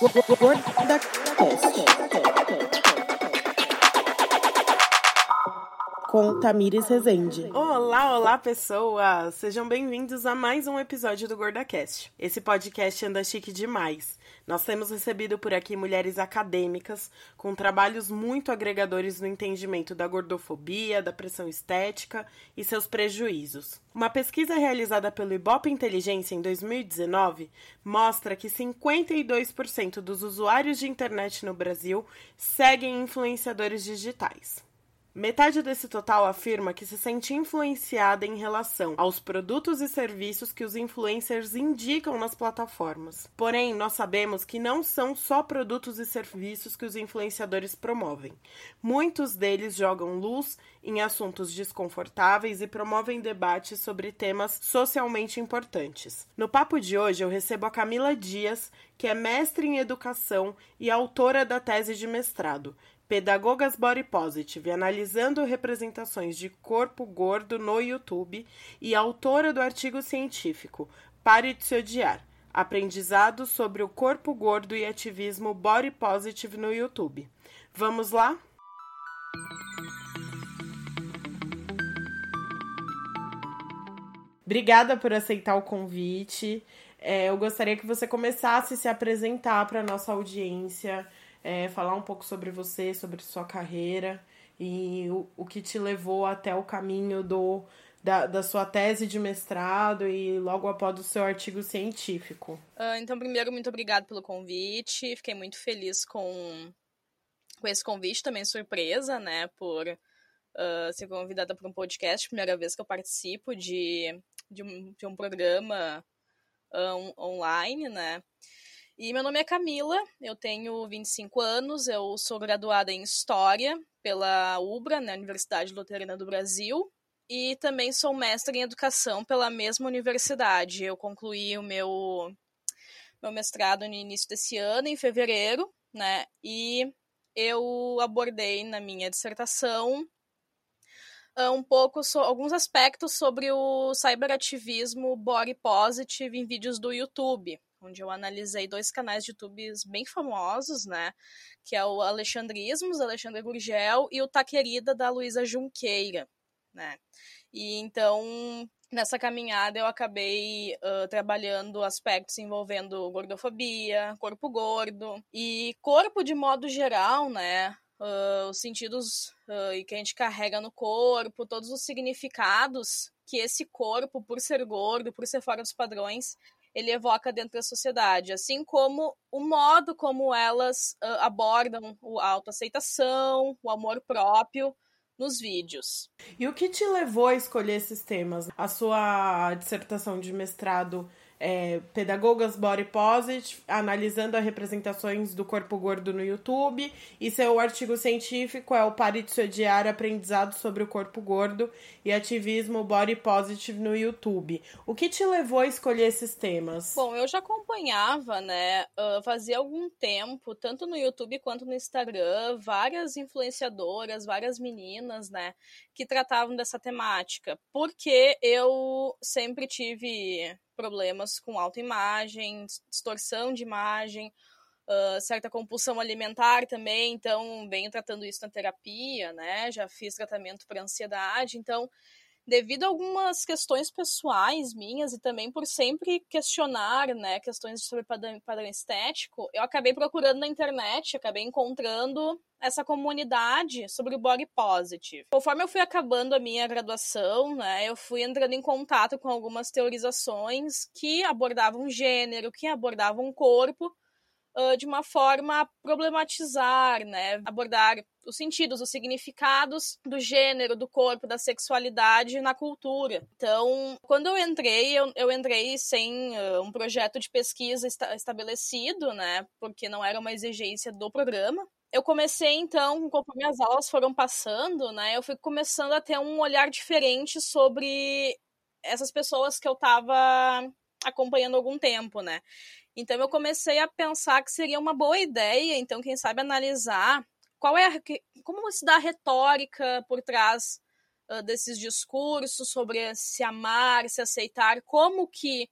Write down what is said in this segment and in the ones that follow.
What, what, what, what the? Com Tamires Rezende. Olá, olá pessoas! Sejam bem-vindos a mais um episódio do GordaCast. Esse podcast anda chique demais. Nós temos recebido por aqui mulheres acadêmicas com trabalhos muito agregadores no entendimento da gordofobia, da pressão estética e seus prejuízos. Uma pesquisa realizada pelo Ibope Inteligência em 2019 mostra que 52% dos usuários de internet no Brasil seguem influenciadores digitais. Metade desse total afirma que se sente influenciada em relação aos produtos e serviços que os influencers indicam nas plataformas. Porém, nós sabemos que não são só produtos e serviços que os influenciadores promovem. Muitos deles jogam luz em assuntos desconfortáveis e promovem debates sobre temas socialmente importantes. No papo de hoje, eu recebo a Camila Dias, que é mestre em educação e autora da tese de mestrado. Pedagogas Body Positive, analisando representações de corpo gordo no YouTube, e autora do artigo científico Pare de se odiar. Aprendizado sobre o corpo gordo e ativismo body positive no YouTube. Vamos lá? Obrigada por aceitar o convite. É, eu gostaria que você começasse a se apresentar para a nossa audiência, é, falar um pouco sobre você, sobre sua carreira e o, o que te levou até o caminho do, da, da sua tese de mestrado e logo após o seu artigo científico. Uh, então, primeiro, muito obrigado pelo convite. Fiquei muito feliz com, com esse convite, também surpresa, né, por uh, ser convidada para um podcast. Primeira vez que eu participo de, de, um, de um programa uh, online, né. E meu nome é Camila, eu tenho 25 anos, eu sou graduada em História pela UBRA, né, Universidade Luterana do Brasil, e também sou mestre em Educação pela mesma universidade. Eu concluí o meu, meu mestrado no início desse ano, em fevereiro, né, e eu abordei na minha dissertação ah, um pouco so, alguns aspectos sobre o cyberativismo body positive em vídeos do YouTube, onde eu analisei dois canais de YouTube bem famosos, né? Que é o Alexandrismos, Alexandre Gurgel, e o Tá Querida, da Luísa Junqueira, né? E então, nessa caminhada, eu acabei uh, trabalhando aspectos envolvendo gordofobia, corpo gordo, e corpo de modo geral, né? Uh, os sentidos uh, que a gente carrega no corpo, todos os significados que esse corpo, por ser gordo, por ser fora dos padrões, ele evoca dentro da sociedade, assim como o modo como elas uh, abordam a autoaceitação, o amor próprio nos vídeos. E o que te levou a escolher esses temas? A sua dissertação de mestrado é, Pedagogas Body Positive, analisando as representações do corpo gordo no YouTube, e seu artigo científico é o Pare de se odiar, aprendizado sobre o corpo gordo e ativismo Body Positive no YouTube. O que te levou a escolher esses temas? Bom, eu já acompanhava, né, uh, fazia algum tempo, tanto no YouTube quanto no Instagram, várias influenciadoras, várias meninas, né, que tratavam dessa temática, porque eu sempre tive problemas com autoimagem, distorção de imagem, uh, certa compulsão alimentar também, então venho tratando isso na terapia, né? Já fiz tratamento para ansiedade, então devido a algumas questões pessoais minhas e também por sempre questionar, né, questões sobre padrão, padrão estético, eu acabei procurando na internet, acabei encontrando essa comunidade sobre o body positive. Conforme eu fui acabando a minha graduação, né, eu fui entrando em contato com algumas teorizações que abordavam gênero, que abordavam corpo, uh, de uma forma a problematizar, né? Abordar os sentidos, os significados do gênero, do corpo, da sexualidade na cultura. Então, quando eu entrei, eu, eu entrei sem uh, um projeto de pesquisa esta estabelecido, né? Porque não era uma exigência do programa. Eu comecei, então, conforme as aulas foram passando, né? Eu fui começando a ter um olhar diferente sobre essas pessoas que eu estava acompanhando algum tempo, né? Então eu comecei a pensar que seria uma boa ideia, então quem sabe analisar qual é a, como se dá a retórica por trás uh, desses discursos sobre se amar, se aceitar, como que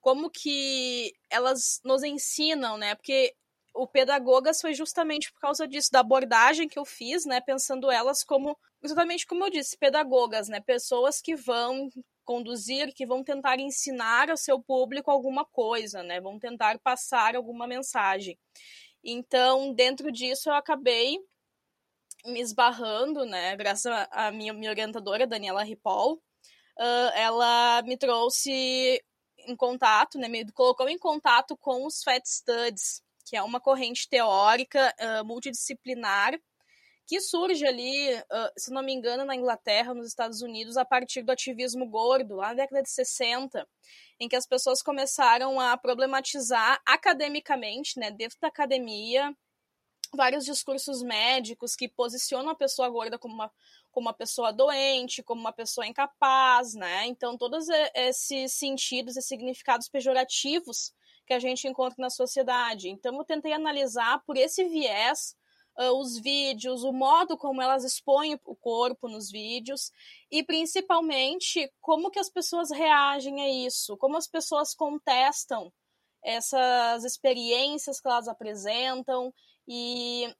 como que elas nos ensinam, né? Porque o Pedagogas foi justamente por causa disso, da abordagem que eu fiz, né, pensando elas como, exatamente como eu disse, pedagogas, né, pessoas que vão conduzir, que vão tentar ensinar ao seu público alguma coisa, né, vão tentar passar alguma mensagem. Então, dentro disso, eu acabei me esbarrando, né, graças à minha, minha orientadora, Daniela Ripoll, uh, ela me trouxe em contato, né, me colocou em contato com os Fat Studies, que é uma corrente teórica uh, multidisciplinar que surge ali, se não me engano, na Inglaterra, nos Estados Unidos, a partir do ativismo gordo, lá na década de 60, em que as pessoas começaram a problematizar academicamente, né, dentro da academia, vários discursos médicos que posicionam a pessoa gorda como uma, como uma pessoa doente, como uma pessoa incapaz, né? Então, todos esses sentidos e significados pejorativos que a gente encontra na sociedade. Então, eu tentei analisar por esse viés uh, os vídeos, o modo como elas expõem o corpo nos vídeos e principalmente como que as pessoas reagem a isso, como as pessoas contestam essas experiências que elas apresentam e,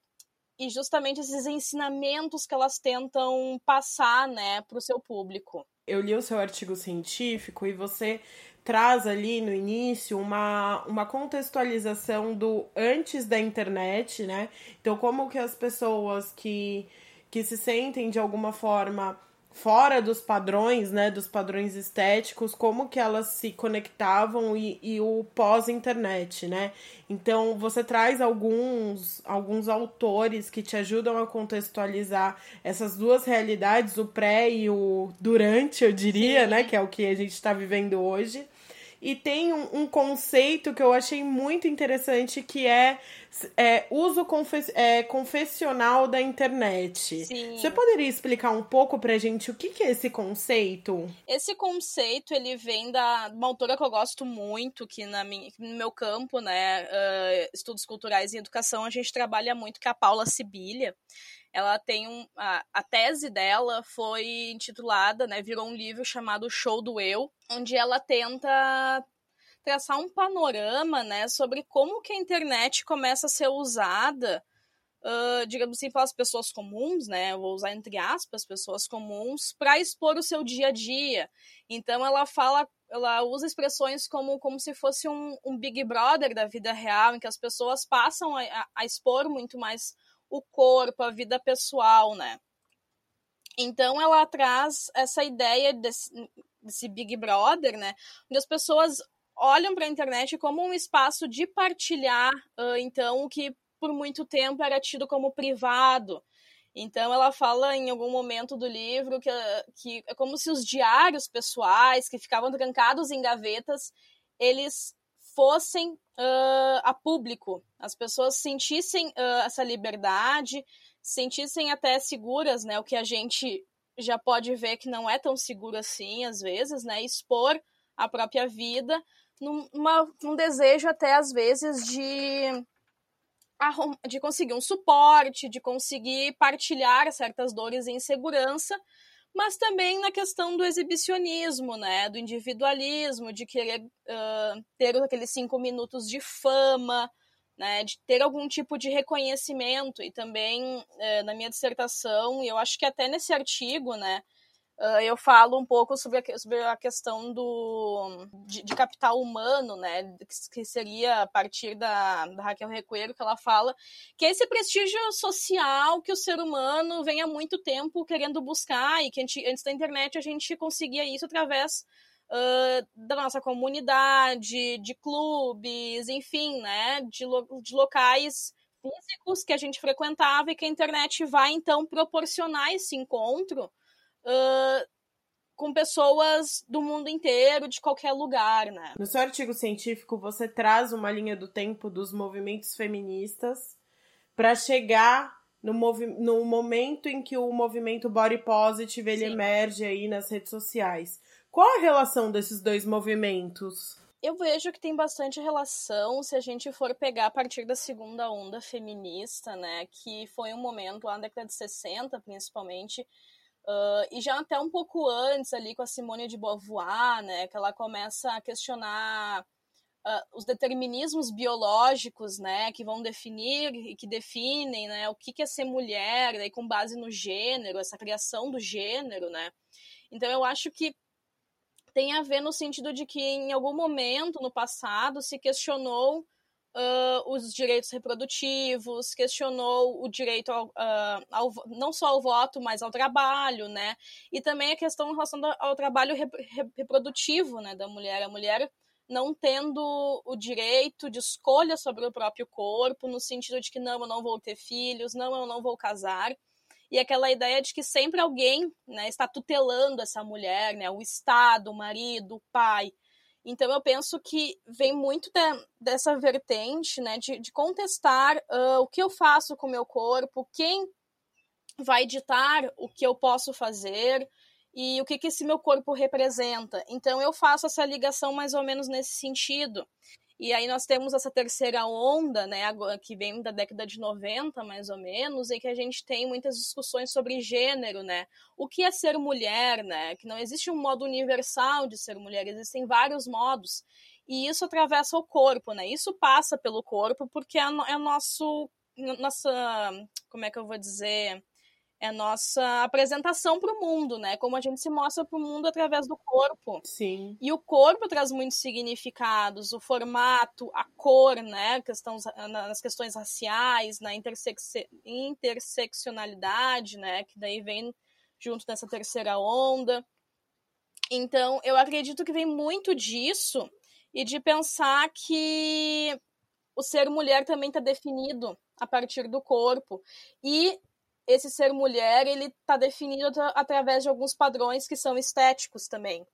e justamente esses ensinamentos que elas tentam passar né, para o seu público. Eu li o seu artigo científico e você traz ali no início uma, uma contextualização do antes da internet, né? Então, como que as pessoas que, que se sentem de alguma forma fora dos padrões, né, dos padrões estéticos, como que elas se conectavam e, e o pós-internet, né? Então, você traz alguns, alguns autores que te ajudam a contextualizar essas duas realidades, o pré e o durante, eu diria, Sim. né, que é o que a gente está vivendo hoje. E tem um, um, conceito que eu achei muito interessante que é, é uso confes, é, confessional da internet. Sim. Você poderia explicar um pouco pra gente o que, que é esse conceito? Esse conceito, ele vem da uma autora que eu gosto muito, que na minha, no meu campo, né, uh, estudos culturais e educação, a gente trabalha muito, que é a Paula Sibilha ela tem um a, a, tese dela foi intitulada, né, virou um livro chamado Show do Eu, onde ela tenta traçar um panorama, né, sobre como que a internet começa a ser usada, uh, digamos assim, pelas pessoas comuns, né, vou usar entre aspas, pessoas comuns, para expor o seu dia a dia. Então ela fala ela usa expressões como, como se fosse um, um Big Brother da vida real, em que as pessoas passam a, a expor muito mais o corpo, a vida pessoal, né? Então ela traz essa ideia desse, desse Big Brother, né? Onde as pessoas olham para a internet como um espaço de partilhar, uh, então, o que por muito tempo era tido como privado. Então ela fala em algum momento do livro que, que é como se os diários pessoais que ficavam trancados em gavetas, eles fossem uh, a público, as pessoas sentissem uh, essa liberdade, sentissem até seguras, né? O que a gente já pode ver que não é tão seguro assim, às vezes, né? Expor a própria vida numa, num desejo até às vezes de de conseguir um suporte, de conseguir partilhar certas dores e insegurança, mas também na questão do exibicionismo, né, do individualismo, de querer uh, ter aqueles cinco minutos de fama, né, de ter algum tipo de reconhecimento e também uh, na minha dissertação, e eu acho que até nesse artigo, né, Uh, eu falo um pouco sobre a, sobre a questão do, de, de, capital humano, né, que seria a partir da, da Raquel Recueiro, que ela fala que é esse prestígio social que o ser humano vem há muito tempo querendo buscar e que gente, antes da internet a gente conseguia isso através uh, da nossa comunidade, de clubes, enfim, né, de, lo, de locais físicos que a gente frequentava e que a internet vai então proporcionar esse encontro uh, com pessoas do mundo inteiro, de qualquer lugar, né? No seu artigo científico, você traz uma linha do tempo dos movimentos feministas para chegar no, no momento em que o movimento body positive ele emerge aí nas redes sociais. Qual a relação desses dois movimentos? Eu vejo que tem bastante relação se a gente for pegar a partir da segunda onda feminista, né? Que foi um momento lá na década de 60, principalmente, Uh, e já até um pouco antes ali com a Simone de Beauvoir, né, que ela começa a questionar uh, os determinismos biológicos, né, que vão definir e que definem, né, o que, que é ser mulher, daí com base no gênero, essa criação do gênero, né. Então eu acho que tem a ver no sentido de que em algum momento no passado se questionou uh, os direitos reprodutivos, questionou o direito ao, uh, ao, não só ao voto, mas ao trabalho, né? E também a questão em relação ao trabalho reprodutivo, né, da mulher. A mulher não tendo o direito de escolha sobre o próprio corpo, no sentido de que não, eu não vou ter filhos, não, eu não vou casar. E aquela ideia de que sempre alguém né, está tutelando essa mulher, né, o Estado, o marido, o pai. Então eu penso que vem muito de, dessa vertente né, de, de contestar uh, o que eu faço com o meu corpo, quem vai ditar o que eu posso fazer, e o que, que esse meu corpo representa. Então eu faço essa ligação mais ou menos nesse sentido. E aí nós temos essa terceira onda, né, que vem da década de 90, mais ou menos, em que a gente tem muitas discussões sobre gênero, né? O que é ser mulher, né? Que não existe um modo universal de ser mulher, existem vários modos. E isso atravessa o corpo, né? Isso passa pelo corpo porque é, é nosso nossa, como é que eu vou dizer, é a nossa apresentação para o mundo, né? Como a gente se mostra para o mundo através do corpo. Sim. E o corpo traz muitos significados, o formato, a cor, né? Questões, nas questões raciais, na intersex, interseccionalidade, né? Que daí vem junto dessa terceira onda. Então, eu acredito que vem muito disso e de pensar que o ser mulher também está definido a partir do corpo. E esse ser mulher ele está definido através de alguns padrões que são estéticos também.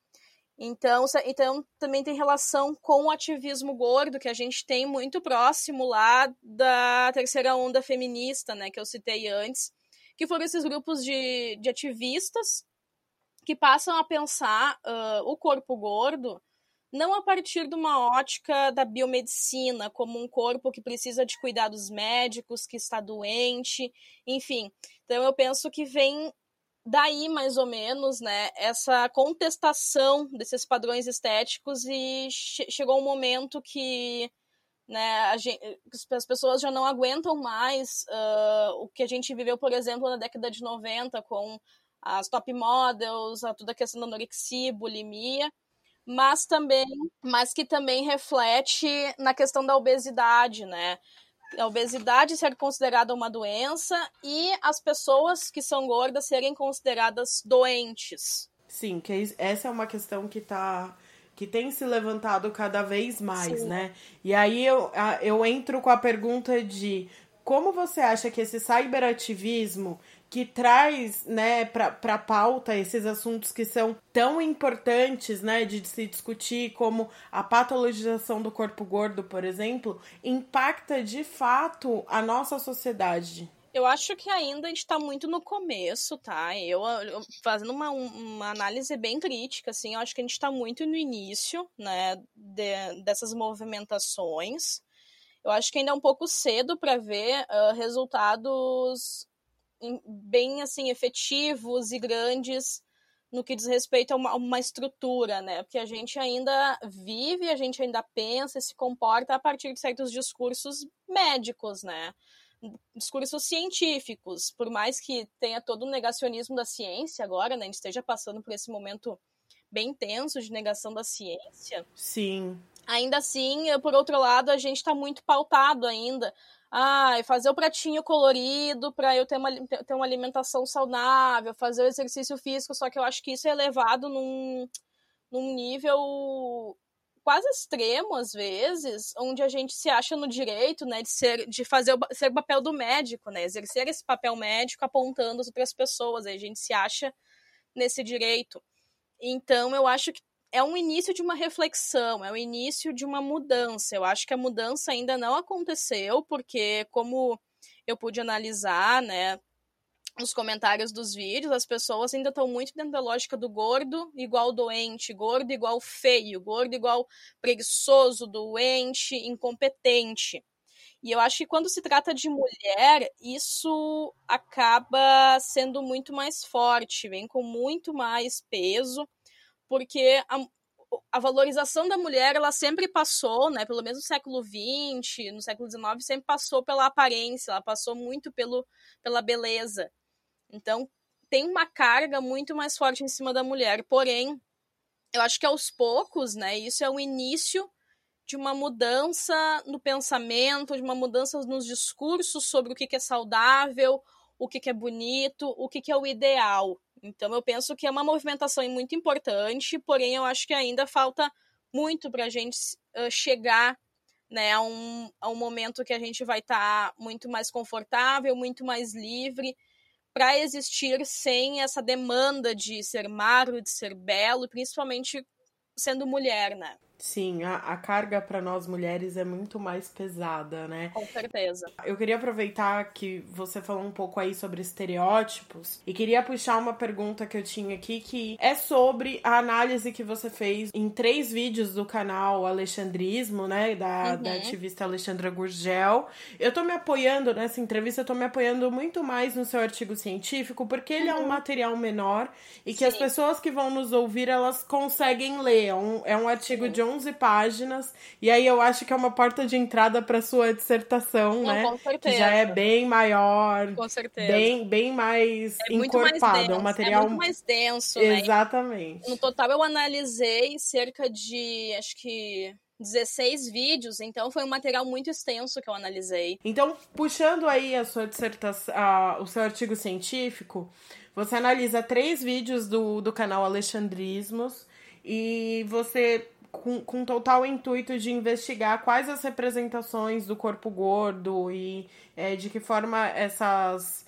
Então, então também tem relação com o ativismo gordo que a gente tem muito próximo lá da terceira onda feminista, né, que eu citei antes, que foram esses grupos de, de ativistas que passam a pensar uh, o corpo gordo não a partir de uma ótica da biomedicina, como um corpo que precisa de cuidados médicos, que está doente, enfim. Então eu penso que vem daí mais ou menos, né, essa contestação desses padrões estéticos e che chegou um momento que né, gente, as pessoas já não aguentam mais uh, o que a gente viveu, por exemplo, na década de 90 com as top models, a toda a questão da anorexia, bulimia, mas também, mas que também reflete na questão da obesidade, né? A obesidade ser considerada uma doença e as pessoas que são gordas serem consideradas doentes. Sim, que essa é uma questão que tá que tem se levantado cada vez mais, Sim. né? E aí eu, eu entro com a pergunta de como você acha que esse cyberativismo que traz, né, para pauta esses assuntos que são tão importantes, né, de se discutir, como a patologização do corpo gordo, por exemplo, impacta de fato a nossa sociedade? Eu acho que ainda a gente está muito no começo, tá? Eu, eu fazendo uma, uma análise bem crítica, assim, eu acho que a gente está muito no início, né, de, dessas movimentações. Eu acho que ainda é um pouco cedo para ver uh, resultados bem assim efetivos e grandes no que diz respeito a uma, uma, estrutura, né? Porque a gente ainda vive, a gente ainda pensa e se comporta a partir de certos discursos médicos, né? Discursos científicos, por mais que tenha todo o negacionismo da ciência agora, né? A gente esteja passando por esse momento bem tenso de negação da ciência. Sim. Ainda assim, por outro lado, a gente está muito pautado ainda ah, fazer o pratinho colorido para eu ter uma, ter uma alimentação saudável, fazer o exercício físico, só que eu acho que isso é elevado num, num nível quase extremo às vezes, onde a gente se acha no direito, né, de ser de fazer o, ser o papel do médico, né, exercer esse papel médico apontando as outras pessoas, aí a gente se acha nesse direito. Então, eu acho que é um início de uma reflexão, é o início de uma mudança. Eu acho que a mudança ainda não aconteceu, porque como eu pude analisar, né, nos comentários dos vídeos, as pessoas ainda estão muito dentro da lógica do gordo igual doente, gordo igual feio, gordo igual preguiçoso, doente, incompetente. E eu acho que quando se trata de mulher, isso acaba sendo muito mais forte, vem com muito mais peso porque a, a valorização da mulher, ela sempre passou, né, pelo menos no século XX, no século XIX, sempre passou pela aparência, ela passou muito pelo, pela beleza. Então, tem uma carga muito mais forte em cima da mulher. Porém, eu acho que aos poucos, né, isso é o início de uma mudança no pensamento, de uma mudança nos discursos sobre o que, é saudável, o que, é bonito, o que, é o ideal. Então, eu penso que é uma movimentação muito importante, porém, eu acho que ainda falta muito para a gente uh, chegar né, a, um, a um momento que a gente vai estar tá muito mais confortável, muito mais livre para existir sem essa demanda de ser magro, de ser belo, principalmente sendo mulher, né? Sim, a, a carga para nós mulheres é muito mais pesada, né? Com certeza. Eu queria aproveitar que você falou um pouco aí sobre estereótipos e queria puxar uma pergunta que eu tinha aqui que é sobre a análise que você fez em três vídeos do canal Alexandrismo, né? Da, uhum. da ativista Alexandra Gurgel. Eu tô me apoiando nessa entrevista, eu tô me apoiando muito mais no seu artigo científico, porque ele uhum. é um uhum. material menor e que Sim. as pessoas que vão nos ouvir elas conseguem ler. É um, é um artigo Sim. de 11 páginas. E aí eu acho que é uma porta de entrada para sua dissertação, Não, né? Com certeza. Que já é bem maior. Com certeza. Bem, bem mais é encorpado. Mais denso, é um material é muito mais denso, né? Exatamente. No total eu analisei cerca de, acho que 16 vídeos, então foi um material muito extenso que eu analisei. Então, puxando aí a sua dissertação, a, o seu artigo científico, você analisa três vídeos do, do canal Alexandrismos e você com, com total intuito de investigar quais as representações do corpo gordo e é, de que forma essas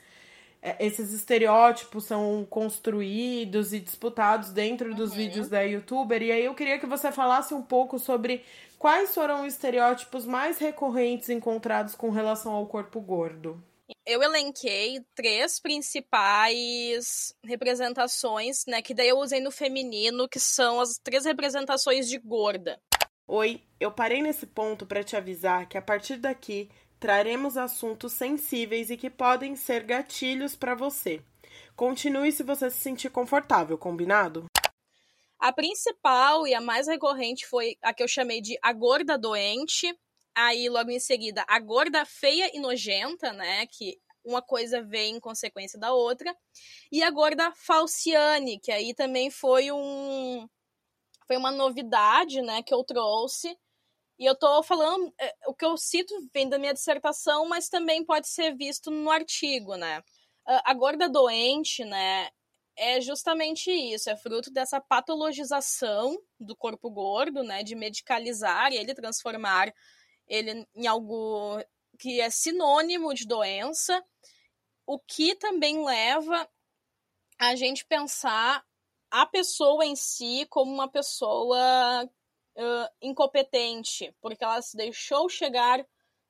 é, esses estereótipos são construídos e disputados dentro dos uhum. vídeos da youtuber. E aí eu queria que você falasse um pouco sobre quais foram os estereótipos mais recorrentes encontrados com relação ao corpo gordo eu elenquei três principais representações, né? Que daí eu usei no feminino, que são as três representações de gorda. Oi, eu parei nesse ponto para te avisar que a partir daqui traremos assuntos sensíveis e que podem ser gatilhos para você. Continue se você se sentir confortável, combinado? A principal e a mais recorrente foi a que eu chamei de a gorda doente, Aí, logo em seguida, a gorda feia e nojenta, né? Que uma coisa vem em consequência da outra. E a gorda falciane, que aí também foi um foi uma novidade, né, que eu trouxe. E eu tô falando, é, o que eu cito vem da minha dissertação, mas também pode ser visto no artigo, né? A gorda doente, né, é justamente isso, é fruto dessa patologização do corpo gordo, né, de medicalizar ele, transformar ele em algo que é sinônimo de doença, o que também leva a gente pensar a pessoa em si como uma pessoa uh, incompetente, porque ela se deixou chegar,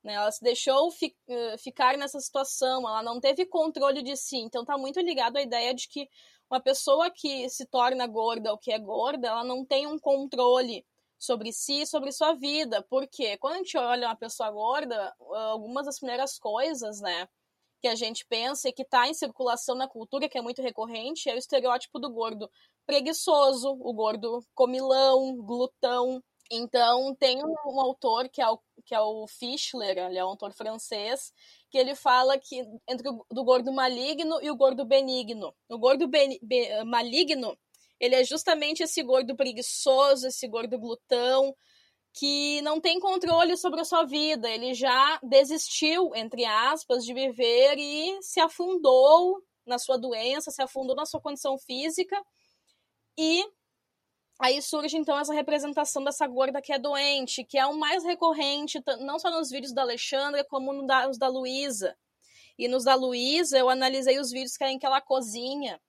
né, ela se deixou fi, ficar nessa situação, ela não teve controle de si. Então está muito ligado à ideia de que uma pessoa que se torna gorda ou que é gorda, ela não tem um controle sobre si, sobre sua vida. Porque quando a gente olha uma pessoa gorda, algumas das primeiras coisas, né, que a gente pensa e que está em circulação na cultura, que é muito recorrente, é o estereótipo do gordo preguiçoso, o gordo comilão, glutão. Então, tem um, um autor que é o, que é o Fischler, ele é um autor francês, que ele fala que entre o do gordo maligno e o gordo benigno. O gordo ben, be, maligno ele é justamente esse gordo preguiçoso, esse gordo glutão, que não tem controle sobre a sua vida. Ele já desistiu, entre aspas, de viver e se afundou na sua doença, se afundou na sua condição física. E aí surge então essa representação dessa gorda que é doente, que é o mais recorrente, não só nos vídeos da Alexandra, como nos da Luísa. E nos da Luísa eu analisei os vídeos que, em que ela cozinha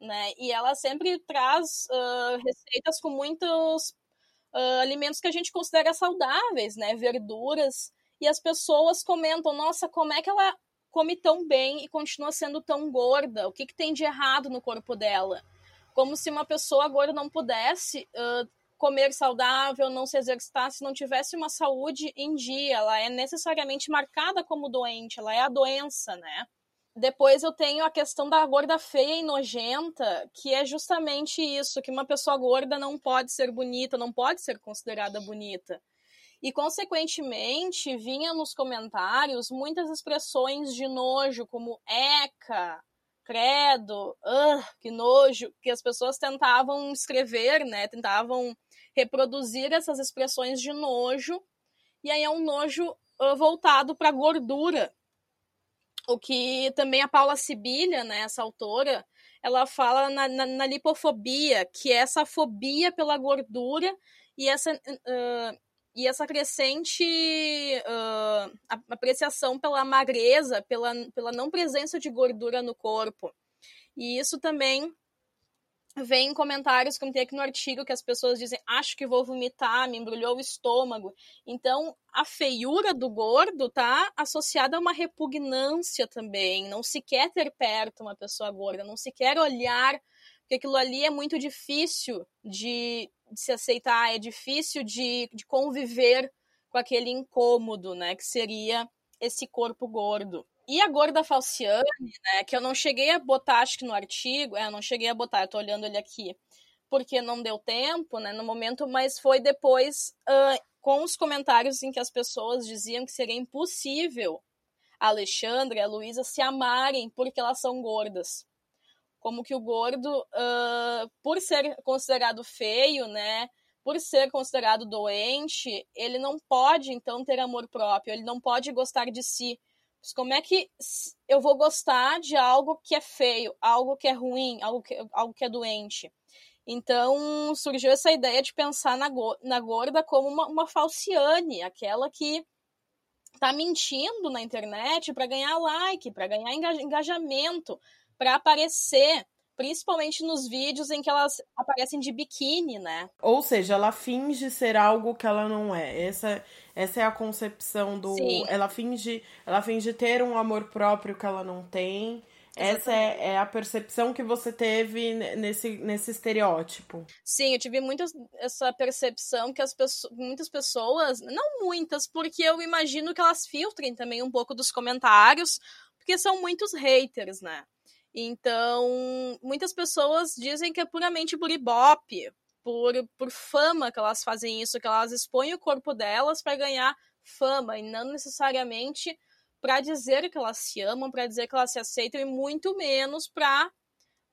né? E ela sempre traz uh, receitas com muitos uh, alimentos que a gente considera saudáveis, né? Verduras. E as pessoas comentam: nossa, como é que ela come tão bem e continua sendo tão gorda? O que, que tem de errado no corpo dela? Como se uma pessoa gorda não pudesse uh, comer saudável, não se exercitar, se não tivesse uma saúde em dia. Ela é necessariamente marcada como doente, ela é a doença, né? Depois eu tenho a questão da gorda feia e nojenta, que é justamente isso, que uma pessoa gorda não pode ser bonita, não pode ser considerada bonita. E, consequentemente, vinha nos comentários muitas expressões de nojo, como eca, credo, uh, que nojo, que as pessoas tentavam escrever, né? Tentavam reproduzir essas expressões de nojo, e aí é um nojo uh, voltado para gordura. O que também a Paula Sibilha, né, essa autora, ela fala na, na, na lipofobia, que é essa fobia pela gordura e essa uh, e essa crescente uh, apreciação pela magreza, pela, pela não presença de gordura no corpo. E isso também vem em comentários, como tem aqui no artigo, que as pessoas dizem, acho que vou vomitar, me embrulhou o estômago. Então, a feiura do gordo tá associada a uma repugnância também. Não se quer ter perto uma pessoa gorda, não se quer olhar, porque aquilo ali é muito difícil de, de se aceitar, é difícil de, de conviver com aquele incômodo, né, que seria esse corpo gordo. E a gorda falciane, né, que eu não cheguei a botar, acho que no artigo, é, eu não cheguei a botar, eu tô olhando ele aqui, porque não deu tempo, né, no momento, mas foi depois uh, com os comentários em que as pessoas diziam que seria impossível a Alexandra e a Luísa se amarem porque elas são gordas como que o gordo, uh, por ser considerado feio, né, por ser considerado doente, ele não pode então ter amor próprio, ele não pode gostar de si. Como é que eu vou gostar de algo que é feio, algo que é ruim, algo que, algo que é doente? Então surgiu essa ideia de pensar na, na gorda como uma, uma falciane, aquela que tá mentindo na internet para ganhar like, para ganhar engajamento, para aparecer, principalmente nos vídeos em que elas aparecem de biquíni, né? Ou seja, ela finge ser algo que ela não é. Essa, essa é a concepção do. Sim. Ela finge, ela finge ter um amor próprio que ela não tem. Essa é, é, a percepção que você teve nesse, nesse estereótipo. Sim, eu tive muito essa percepção que as pessoas, muitas pessoas, não muitas, porque eu imagino que elas filtrem também um pouco dos comentários, porque são muitos haters, né? Então, muitas pessoas dizem que é puramente por ibope, por, por fama que elas fazem isso, que elas expõem o corpo delas para ganhar fama e não necessariamente para dizer que elas se amam, para dizer que elas se aceitam e muito menos para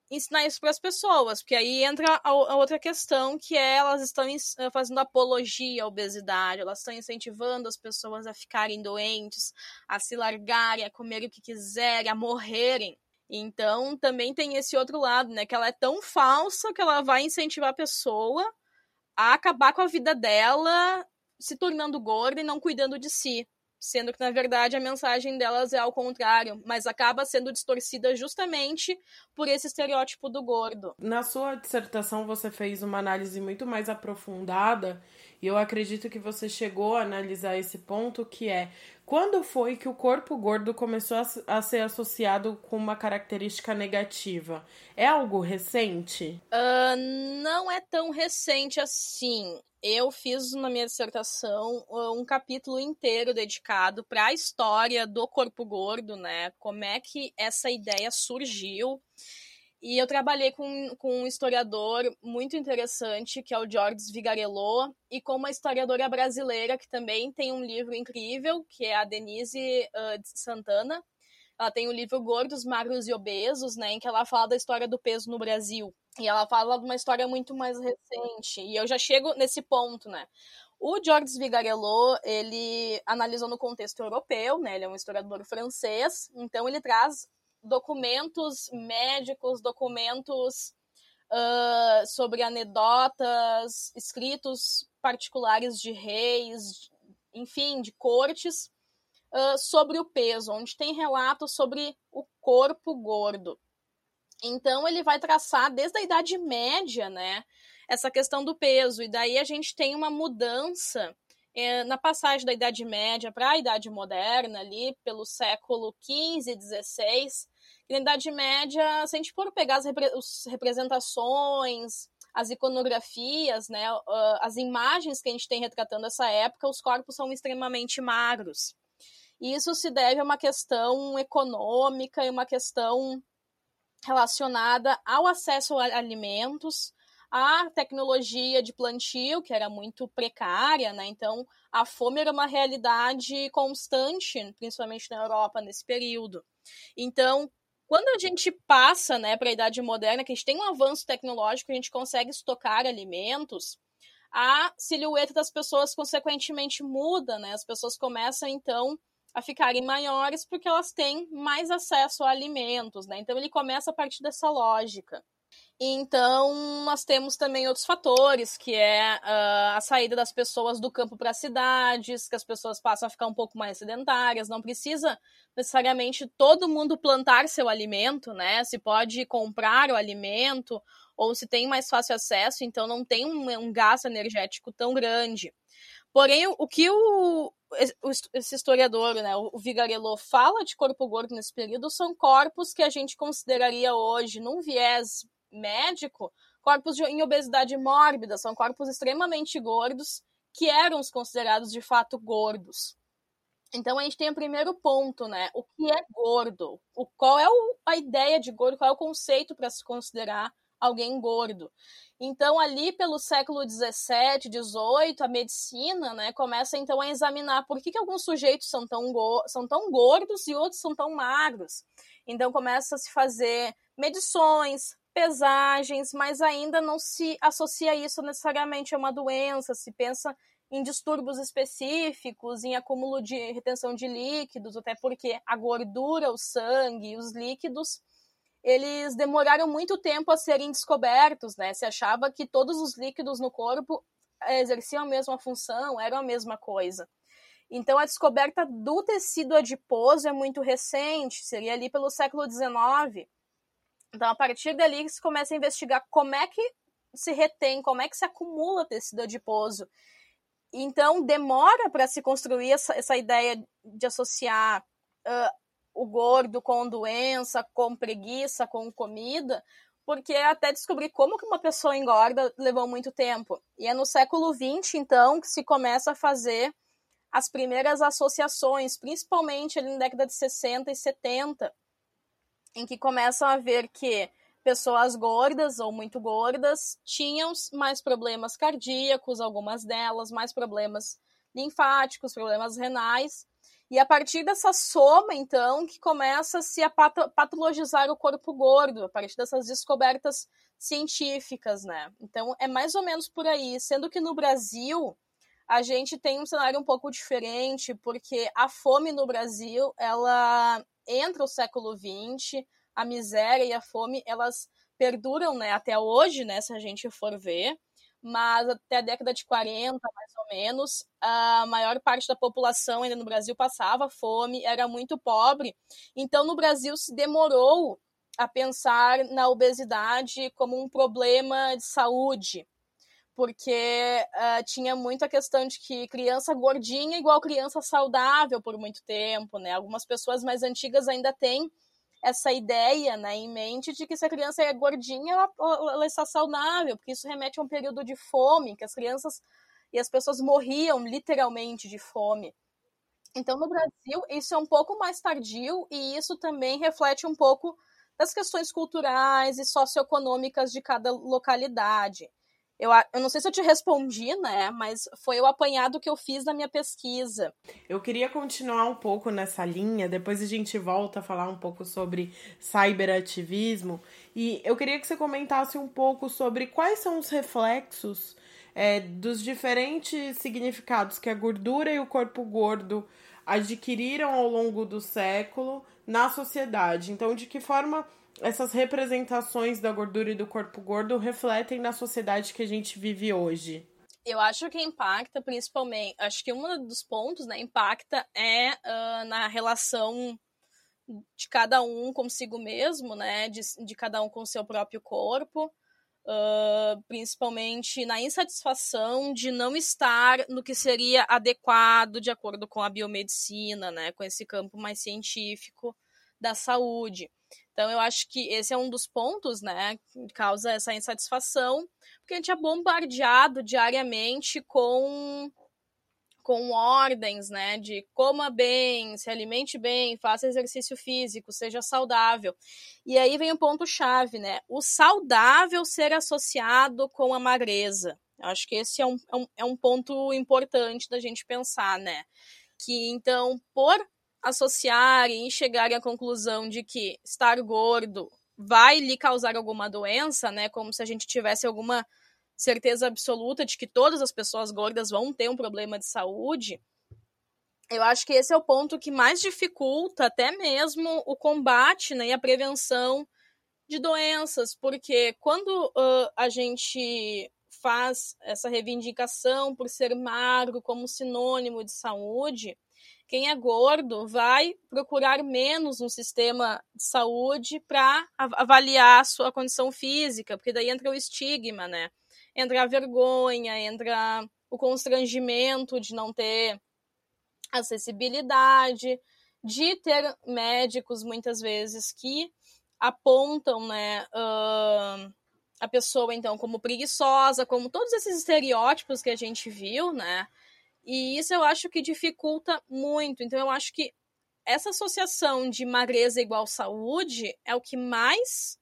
ensinar isso para as pessoas, porque aí entra a, a, outra questão que é elas estão eh, fazendo apologia à obesidade, elas estão incentivando as pessoas a ficarem doentes, a se largarem, a comer o que quiserem, a morrerem. Então, também tem esse outro lado, né? Que ela é tão falsa que ela vai incentivar a pessoa a acabar com a vida dela se tornando gorda e não cuidando de si. Sendo que, na verdade, a mensagem delas é ao contrário, mas acaba sendo distorcida justamente por esse estereótipo do gordo. Na sua dissertação, você fez uma análise muito mais aprofundada e eu acredito que você chegou a analisar esse ponto que é quando foi que o corpo gordo começou a, ser associado com uma característica negativa? É algo recente? Uh, não é tão recente assim. Eu fiz na minha dissertação um capítulo inteiro dedicado para a história do corpo gordo, né? Como é que essa ideia surgiu. E eu trabalhei com, com um historiador muito interessante, que é o Georges Vigarello, e com uma historiadora brasileira que também tem um livro incrível, que é a Denise uh, Santana. Ela tem o livro Gordos, Magros e Obesos, né, em que ela fala da história do peso no Brasil. E ela fala de uma história muito mais recente. E eu já chego nesse ponto, né? O Georges Vigarello, ele analisou no contexto europeu, né? Ele é um historiador francês, então ele traz documentos médicos, documentos uh, sobre anedotas, escritos particulares de reis, enfim, de cortes, uh, sobre o peso, onde tem relatos sobre o corpo gordo. Então ele vai traçar desde a Idade Média, né, essa questão do peso, e daí a gente tem uma mudança é, na passagem da Idade Média para a Idade Moderna, ali pelo século XV e XVI, na Idade Média, se a gente for pegar as, repre as representações, as iconografias, né, as imagens que a gente tem retratando essa época, os corpos são extremamente magros. E isso se deve a uma questão econômica e uma questão relacionada ao acesso a alimentos, à tecnologia de plantio, que era muito precária, né? Então, a fome era uma realidade constante, principalmente na Europa nesse período. Então, quando a gente passa né, para a idade moderna, que a gente tem um avanço tecnológico, a gente consegue estocar alimentos, a silhueta das pessoas consequentemente muda, né? As pessoas começam então a ficarem maiores porque elas têm mais acesso a alimentos, né? Então ele começa a partir dessa lógica. Então, nós temos também outros fatores, que é uh, a saída das pessoas do campo para as cidades, que as pessoas passam a ficar um pouco mais sedentárias, não precisa necessariamente todo mundo plantar seu alimento, né? Se pode comprar o alimento, ou se tem mais fácil acesso, então não tem um, um gasto energético tão grande. Porém, o que o, esse historiador, né, o Vigarello, fala de corpo gordo nesse período são corpos que a gente consideraria hoje, num viés médico, corpos de, em obesidade mórbida, são corpos extremamente gordos que eram considerados de fato gordos. Então a gente tem o primeiro ponto, né? O que é gordo? O, qual é o, a ideia de gordo? Qual é o conceito para se considerar alguém gordo? Então ali pelo século 17, 18, a medicina, né, começa então a examinar por que, que alguns sujeitos são tão, são tão gordos e outros são tão magros. Então começa a se fazer medições, pesagens, mas ainda não se associa isso necessariamente a uma doença, se pensa em distúrbios específicos, em acúmulo de retenção de líquidos, até porque a gordura, o sangue, os líquidos, eles demoraram muito tempo a serem descobertos, né? Se achava que todos os líquidos no corpo exerciam a mesma função, eram a mesma coisa. Então, a descoberta do tecido adiposo é muito recente, seria ali pelo século XIX. Então, a partir dali, se começa a investigar como é que se retém, como é que se acumula tecido adiposo. Então, demora para se construir essa, essa, ideia de associar uh, o gordo com doença, com preguiça, com comida, porque até descobrir como que uma pessoa engorda levou muito tempo. E é no século XX, então, que se começa a fazer as primeiras associações, principalmente ali na década de 60 e 70, em que começam a ver que pessoas gordas ou muito gordas tinham mais problemas cardíacos, algumas delas, mais problemas linfáticos, problemas renais. E a partir dessa soma, então, que começa-se a patologizar o corpo gordo, a partir dessas descobertas científicas, né? Então, é mais ou menos por aí. Sendo que no Brasil, a gente tem um cenário um pouco diferente, porque a fome no Brasil, ela entra o século XX, a miséria e a fome, elas perduram né, até hoje, né, se a gente for ver, mas até a década de 40, mais ou menos, a maior parte da população ainda no Brasil passava fome, era muito pobre. Então, no Brasil se demorou a pensar na obesidade como um problema de saúde, porque uh, tinha muita questão de que criança gordinha é igual criança saudável por muito tempo, né? Algumas pessoas mais antigas ainda têm essa ideia né, em mente de que se a criança é gordinha, ela, ela está saudável, porque isso remete a um período de fome, que as crianças e as pessoas morriam literalmente de fome. Então, no Brasil, isso é um pouco mais tardio e isso também reflete um pouco das questões culturais e socioeconômicas de cada localidade. Eu, eu não sei se eu te respondi, né? Mas foi o apanhado que eu fiz na minha pesquisa. Eu queria continuar um pouco nessa linha, depois a gente volta a falar um pouco sobre cyberativismo. E eu queria que você comentasse um pouco sobre quais são os reflexos é, dos diferentes significados que a gordura e o corpo gordo adquiriram ao longo do século na sociedade. Então, de que forma essas representações da gordura e do corpo gordo refletem na sociedade que a gente vive hoje? Eu acho que impacta principalmente, acho que um dos pontos, né, impacta é uh, na relação de cada um consigo mesmo, né, de, de cada um com seu próprio corpo, uh, principalmente na insatisfação de não estar no que seria adequado de acordo com a biomedicina, né, com esse campo mais científico da saúde. Então, eu acho que esse é um dos pontos, né, que causa essa insatisfação, porque a gente é bombardeado diariamente com com ordens, né, de coma bem, se alimente bem, faça exercício físico, seja saudável. E aí vem o ponto chave, né? O saudável ser associado com a magreza. Acho que esse é um, é um, é ponto importante da gente pensar, né? Que então, por associarem e chegarem à conclusão de que estar gordo vai lhe causar alguma doença, né? Como se a gente tivesse alguma certeza absoluta de que todas as pessoas gordas vão ter um problema de saúde. Eu acho que esse é o ponto que mais dificulta até mesmo o combate né, e a prevenção de doenças, porque quando uh, a gente faz essa reivindicação por ser magro como sinônimo de saúde, quem é gordo vai procurar menos um sistema de saúde para avaliar a sua condição física, porque daí entra o estigma, né? Entra a vergonha, entra o constrangimento de não ter acessibilidade, de ter médicos muitas vezes que apontam, né, uh, a pessoa então como preguiçosa, como todos esses estereótipos que a gente viu, né? E isso eu acho que dificulta muito. Então eu acho que essa associação de magreza igual saúde é o que mais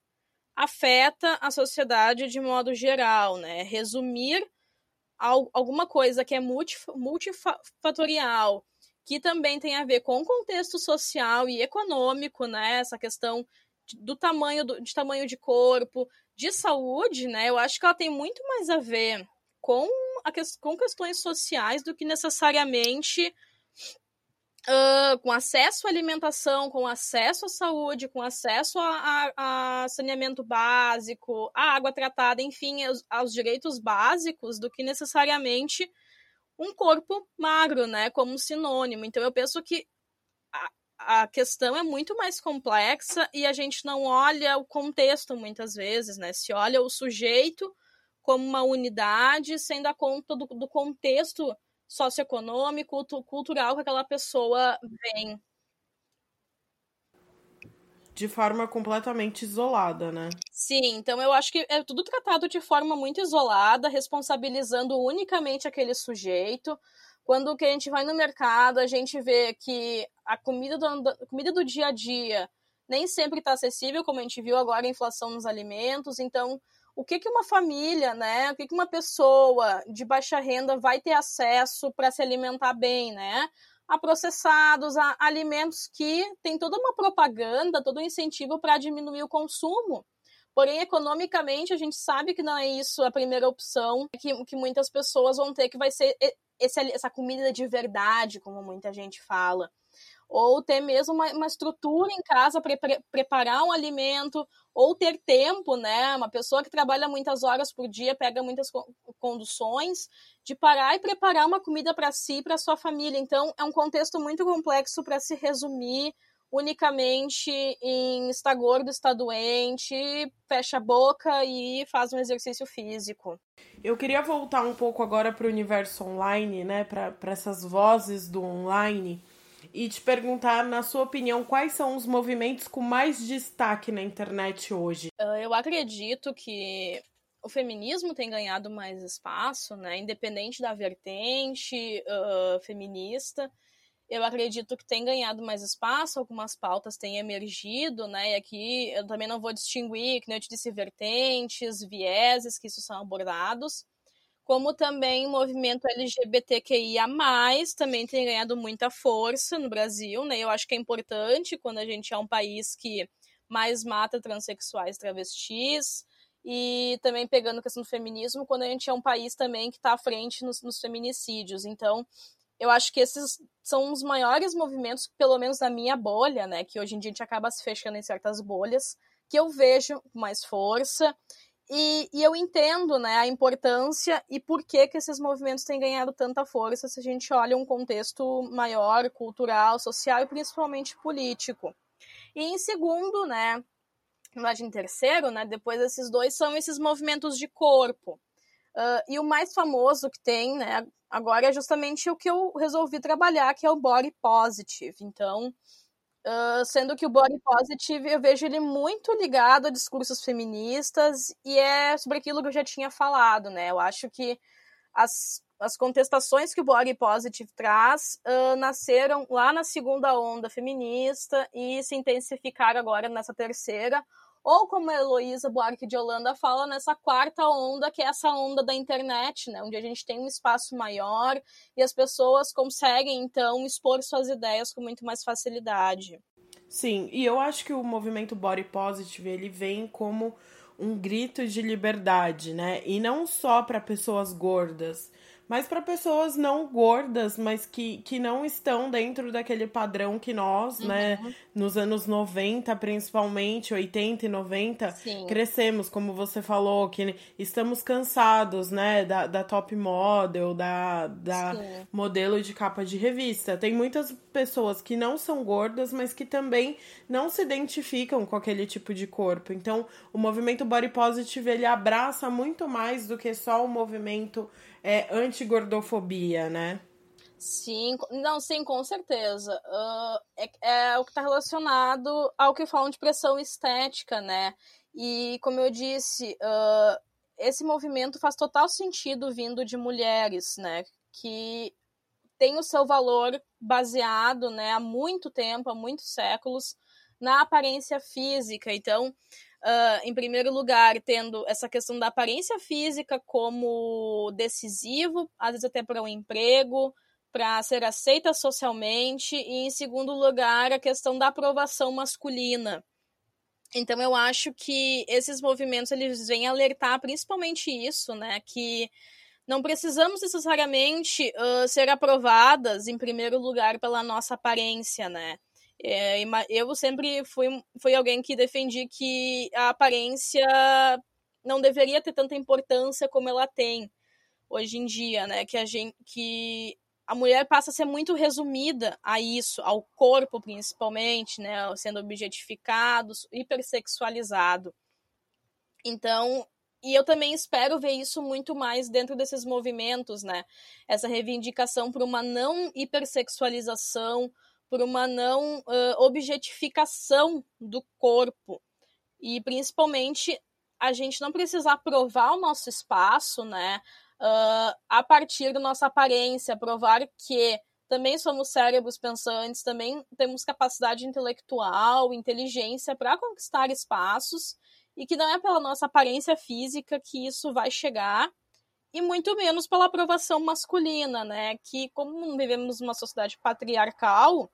afeta a sociedade de modo geral, né? Resumir alguma coisa que é multifatorial, que também tem a ver com o contexto social e econômico, né? Essa questão do tamanho do, de tamanho de corpo, de saúde, né? Eu acho que ela tem muito mais a ver com, a, com questões sociais do que necessariamente uh, com acesso à alimentação, com acesso à saúde, com acesso a, a, a saneamento básico, à água tratada, enfim, aos, aos direitos básicos, do que necessariamente um corpo magro, né? Como sinônimo. Então eu penso que a questão é muito mais complexa e a gente não olha o contexto muitas vezes, né? Se olha o sujeito como uma unidade, sem dar conta do, do contexto socioeconômico, cultural que aquela pessoa vem. De forma completamente isolada, né? Sim, então eu acho que é tudo tratado de forma muito isolada, responsabilizando unicamente aquele sujeito. Quando que a gente vai no mercado, a gente vê que a comida do, comida do dia a dia nem sempre está acessível, como a gente viu agora a inflação nos alimentos. Então, o que, que uma família, né? O que, que uma pessoa de baixa renda vai ter acesso para se alimentar bem, né? A processados, a alimentos que tem toda uma propaganda, todo um incentivo para diminuir o consumo. Porém, economicamente, a gente sabe que não é isso a primeira opção que, que muitas pessoas vão ter, que vai ser esse, essa comida de verdade, como muita gente fala. Ou ter mesmo uma, uma estrutura em casa para pre preparar um alimento, ou ter tempo, né? Uma pessoa que trabalha muitas horas por dia, pega muitas conduções, de parar e preparar uma comida para si e para sua família. Então, é um contexto muito complexo para se resumir unicamente em estar gordo, estar doente, fecha a boca e faz um exercício físico. Eu queria voltar um pouco agora para o universo online, né, para essas vozes do online e te perguntar, na sua opinião, quais são os movimentos com mais destaque na internet hoje? Ah, eu acredito que o feminismo tem ganhado mais espaço, né, independente da vertente uh, feminista eu acredito que tem ganhado mais espaço, algumas pautas têm emergido, né? E aqui eu também não vou distinguir, que nem eu te disse, vertentes, vieses que isso são abordados, como também o movimento LGBTQIA+, também tem ganhado muita força no Brasil, né? Eu acho que é importante quando a gente é um país que mais mata transexuais travestis, e também pegando a questão do feminismo, quando a gente é um país também que está à frente nos, nos feminicídios. Então, eu acho que esses são os maiores movimentos, pelo menos na minha bolha, né? Que hoje em dia a gente acaba se fechando em certas bolhas, que eu vejo com mais força. E, e, eu entendo né, a importância e por que, que esses movimentos têm ganhado tanta força se a gente olha um contexto maior, cultural, social e principalmente político. E em segundo, né, mas em terceiro, né, depois desses dois, são esses movimentos de corpo. Uh, e o mais famoso que tem, né, Agora é justamente o que eu resolvi trabalhar, que é o body positive. Então, uh, sendo que o body positive eu vejo ele muito ligado a discursos feministas e é sobre aquilo que eu já tinha falado, né? Eu acho que as as contestações que o body positive traz uh, nasceram lá na segunda onda feminista e se intensificaram agora nessa terceira, ou como a Heloísa Buarque de Holanda fala, nessa quarta onda, que é essa onda da internet, né, onde a gente tem um espaço maior e as pessoas conseguem, então, expor suas ideias com muito mais facilidade. Sim, e eu acho que o movimento body positive, ele vem como um grito de liberdade, né? E não só para pessoas gordas, mas para pessoas não gordas, mas que, que não estão dentro daquele padrão que nós, né, uhum. né, nos anos 90, principalmente, 80 e 90, Sim. crescemos, como você falou, que estamos cansados, né, da, da top model, da, da modelo de capa de revista. Tem muitas pessoas que não são gordas, mas que também não se identificam com aquele tipo de corpo. Então, o movimento body positive, ele abraça muito mais do que só o movimento é anti-gordofobia, né? Sim, não, sim, com certeza. Uh, é, é, o que está relacionado ao que falam de pressão estética, né? E como eu disse, uh, esse movimento faz total sentido vindo de mulheres, né? Que tem o seu valor baseado, né, há muito tempo, há muitos séculos, na aparência física. Então, uh, em primeiro lugar, tendo essa questão da aparência física como decisivo, às vezes até para um emprego, para ser aceita socialmente, e em segundo lugar, a questão da aprovação masculina. Então eu acho que esses movimentos eles vêm alertar principalmente isso, né, que não precisamos necessariamente uh, ser aprovadas em primeiro lugar pela nossa aparência, né? É, eu sempre fui, fui alguém que defendi que a aparência não deveria ter tanta importância como ela tem hoje em dia, né? Que a gente, que a mulher passa a ser muito resumida a isso, ao corpo principalmente, né? Sendo objetificado, hipersexualizado. Então, e eu também espero ver isso muito mais dentro desses movimentos, né? Essa reivindicação por uma não hipersexualização, por uma não uh, objetificação do corpo. E principalmente a gente não precisar provar o nosso espaço, né? Uh, a partir da nossa aparência, provar que também somos cérebros pensantes, também temos capacidade intelectual, inteligência para conquistar espaços e que não é pela nossa aparência física que isso vai chegar e muito menos pela aprovação masculina, né? Que como vivemos numa sociedade patriarcal,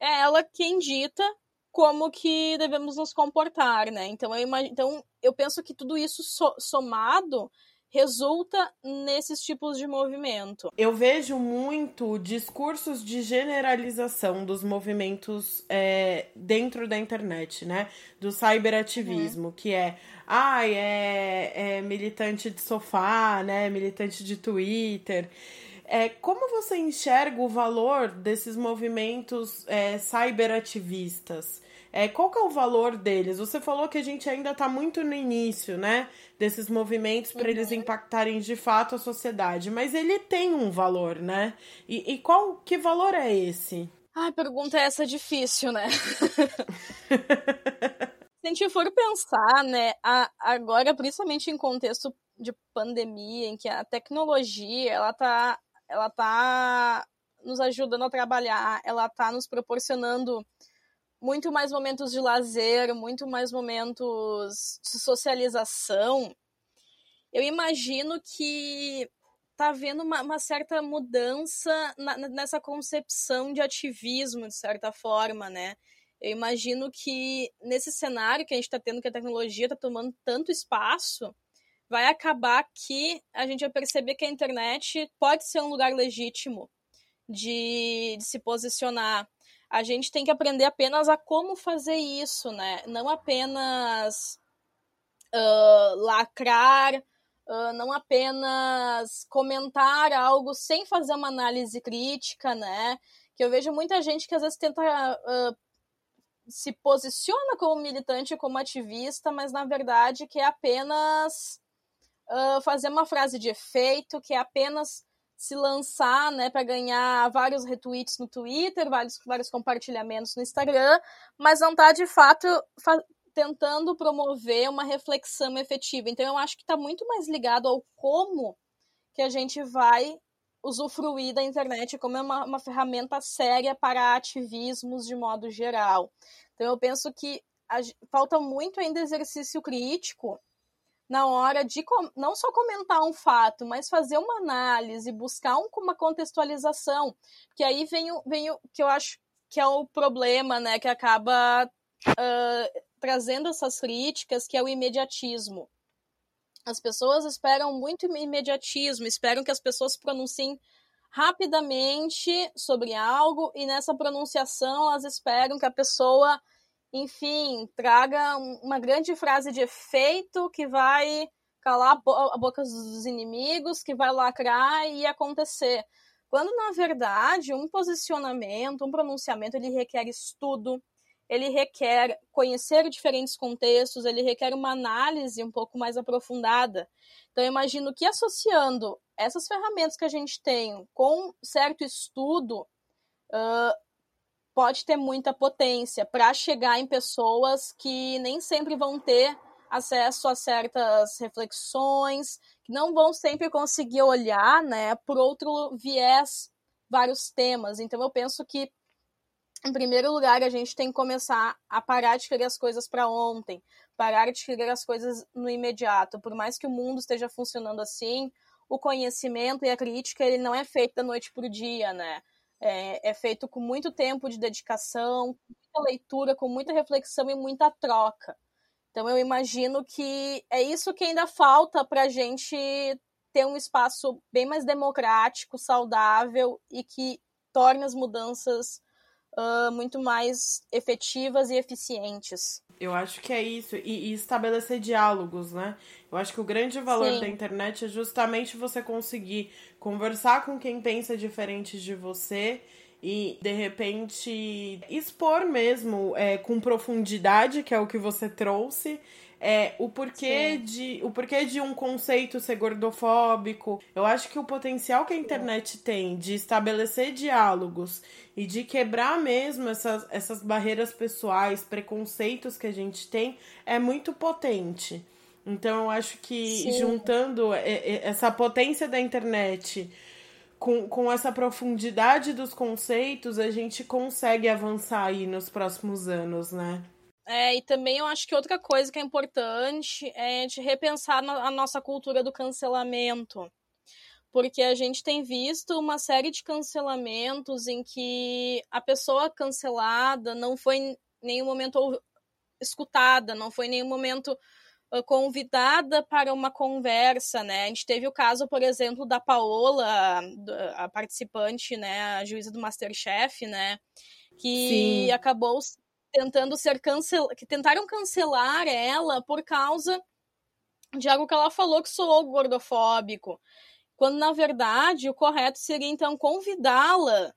é ela quem dita como que devemos nos comportar, né? Então eu, imag... então, eu penso que tudo isso so somado resulta nesses tipos de movimento. Eu vejo muito discursos de generalização dos movimentos é, dentro da internet, né? Do cyberativismo, uhum. que é, ai, ah, é, é militante de sofá, né? Militante de Twitter. É, como você enxerga o valor desses movimentos é, cyberativistas? É, qual que é o valor deles? Você falou que a gente ainda está muito no início, né? Desses movimentos para uhum. eles impactarem de fato a sociedade. Mas ele tem um valor, né? E, e qual que valor é esse? Ai, pergunta essa difícil, né? Se a gente for pensar, né, a, agora, principalmente em contexto de pandemia, em que a tecnologia, ela tá ela tá nos ajudando a trabalhar, ela tá nos proporcionando muito mais momentos de lazer, muito mais momentos de socialização. Eu imagino que tá havendo uma, uma certa mudança na, nessa concepção de ativismo, de certa forma, né? Eu imagino que nesse cenário que a gente está tendo, que a tecnologia está tomando tanto espaço, vai acabar que a gente vai perceber que a internet pode ser um lugar legítimo de, de se posicionar. A gente tem que aprender apenas a como fazer isso, né? Não apenas uh, lacrar, uh, não apenas comentar algo sem fazer uma análise crítica, né? Que eu vejo muita gente que às vezes tenta uh, se posiciona como militante, como ativista, mas na verdade que é apenas uh, fazer uma frase de efeito que é apenas se lançar, né, para ganhar vários retweets no Twitter, vários, vários compartilhamentos no Instagram, mas não está de fato tentando promover uma reflexão efetiva. Então eu acho que está muito mais ligado ao como que a gente vai usufruir da internet como é uma, uma ferramenta séria para ativismos de modo geral. Então, eu penso que a, falta muito ainda exercício crítico na hora de não só comentar um fato, mas fazer uma análise, buscar um, uma contextualização, que aí vem o, vem o que eu acho que é o problema, né, que acaba uh, trazendo essas críticas, que é o imediatismo. As pessoas esperam muito imediatismo, esperam que as pessoas pronunciem rapidamente sobre algo e nessa pronunciação elas esperam que a pessoa enfim, traga uma grande frase de efeito que vai calar a boca dos inimigos, que vai lacrar e acontecer. Quando, na verdade, um posicionamento, um pronunciamento, ele requer estudo, ele requer conhecer diferentes contextos, ele requer uma análise um pouco mais aprofundada. Então, eu imagino que associando essas ferramentas que a gente tem com certo estudo, uh, pode ter muita potência para chegar em pessoas que nem sempre vão ter acesso a certas reflexões, que não vão sempre conseguir olhar, né, por outro viés vários temas. Então eu penso que em primeiro lugar, a gente tem que começar a parar de querer as coisas para ontem, parar de querer as coisas no imediato. Por mais que o mundo esteja funcionando assim, o conhecimento e a crítica ele não é feito da noite para o dia, né? É, é, feito com muito tempo de dedicação, muita leitura, com muita reflexão e muita troca. Então eu imagino que é isso que ainda falta para a gente ter um espaço bem mais democrático, saudável e que torne as mudanças uh, muito mais efetivas e eficientes. Eu acho que é isso. E, e, estabelecer diálogos, né? Eu acho que o grande valor Sim. da internet é justamente você conseguir conversar com quem pensa diferente de você e de repente expor mesmo é, com profundidade, que é o que você trouxe, é, o porquê de o porquê de um conceito ser gordofóbico. Eu acho que o potencial que a internet tem de estabelecer diálogos e de quebrar mesmo essas, essas barreiras pessoais, preconceitos que a gente tem é muito potente. Então eu acho que Sim. juntando essa potência da internet com, com essa profundidade dos conceitos, a gente consegue avançar aí nos próximos anos, né? É, e também eu acho que outra coisa que é importante é de repensar a nossa cultura do cancelamento. Porque a gente tem visto uma série de cancelamentos em que a pessoa cancelada não foi em nenhum momento escutada, não foi em nenhum momento convidada para uma conversa, né? A gente teve o caso, por exemplo, da Paola, a participante, né, a juíza do MasterChef, né, que Sim. acabou tentando ser cancel... que tentaram cancelar ela por causa de algo que ela falou que soou gordofóbico, quando na verdade o correto seria então convidá-la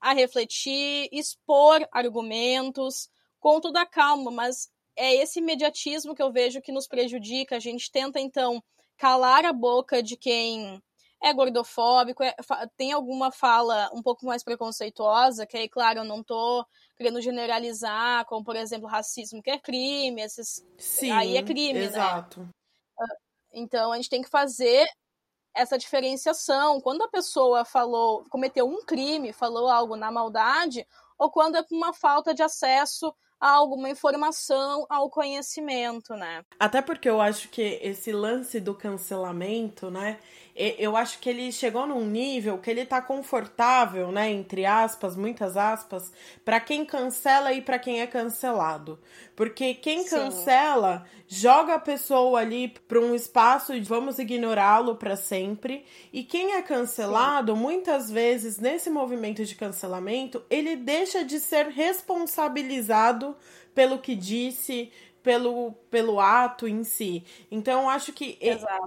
a refletir, expor argumentos com toda a calma, mas é esse imediatismo que eu vejo que nos prejudica. A gente tenta então calar a boca de quem é gordofóbico, é, tem alguma fala um pouco mais preconceituosa, que aí, claro, eu não tô querendo generalizar, como, por exemplo, racismo, que é crime, esses... Sim, aí é crime, né? exato. né? Então, a gente tem que fazer essa diferenciação. Quando a pessoa falou, cometeu um crime, falou algo na maldade, ou quando é uma falta de acesso a alguma informação, ao conhecimento, né? Até porque eu acho que esse lance do cancelamento, né? Eu acho que ele chegou num nível que ele tá confortável, né, entre aspas, muitas aspas, para quem cancela e para quem é cancelado. Porque quem Sim. cancela joga a pessoa ali para um espaço e vamos ignorá-lo para sempre. E quem é cancelado, Sim. muitas vezes nesse movimento de cancelamento, ele deixa de ser responsabilizado pelo que disse, pelo, pelo ato em si. Então, eu acho que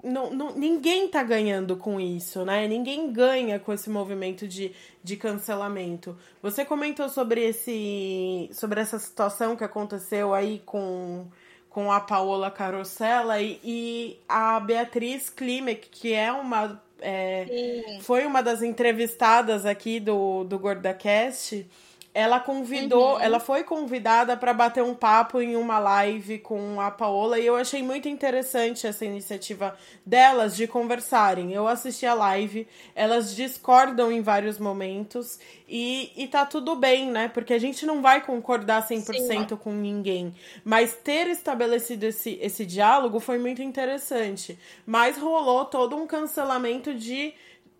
não, não, ninguém tá ganhando com isso, né? Ninguém ganha com esse movimento de, de cancelamento. Você comentou sobre esse sobre essa situação que aconteceu aí com, com a Paola Carosella e, e a Beatriz Klimek, que é uma. É, foi uma das entrevistadas aqui do, do GordaCast ela convidou, uhum. ela foi convidada para bater um papo em uma live com a Paola e eu achei muito interessante essa iniciativa delas de conversarem. Eu assisti a live, elas discordam em vários momentos e, e tá tudo bem, né? Porque a gente não vai concordar 100% Sim. com ninguém, mas ter estabelecido esse, esse diálogo foi muito interessante. Mas rolou todo um cancelamento de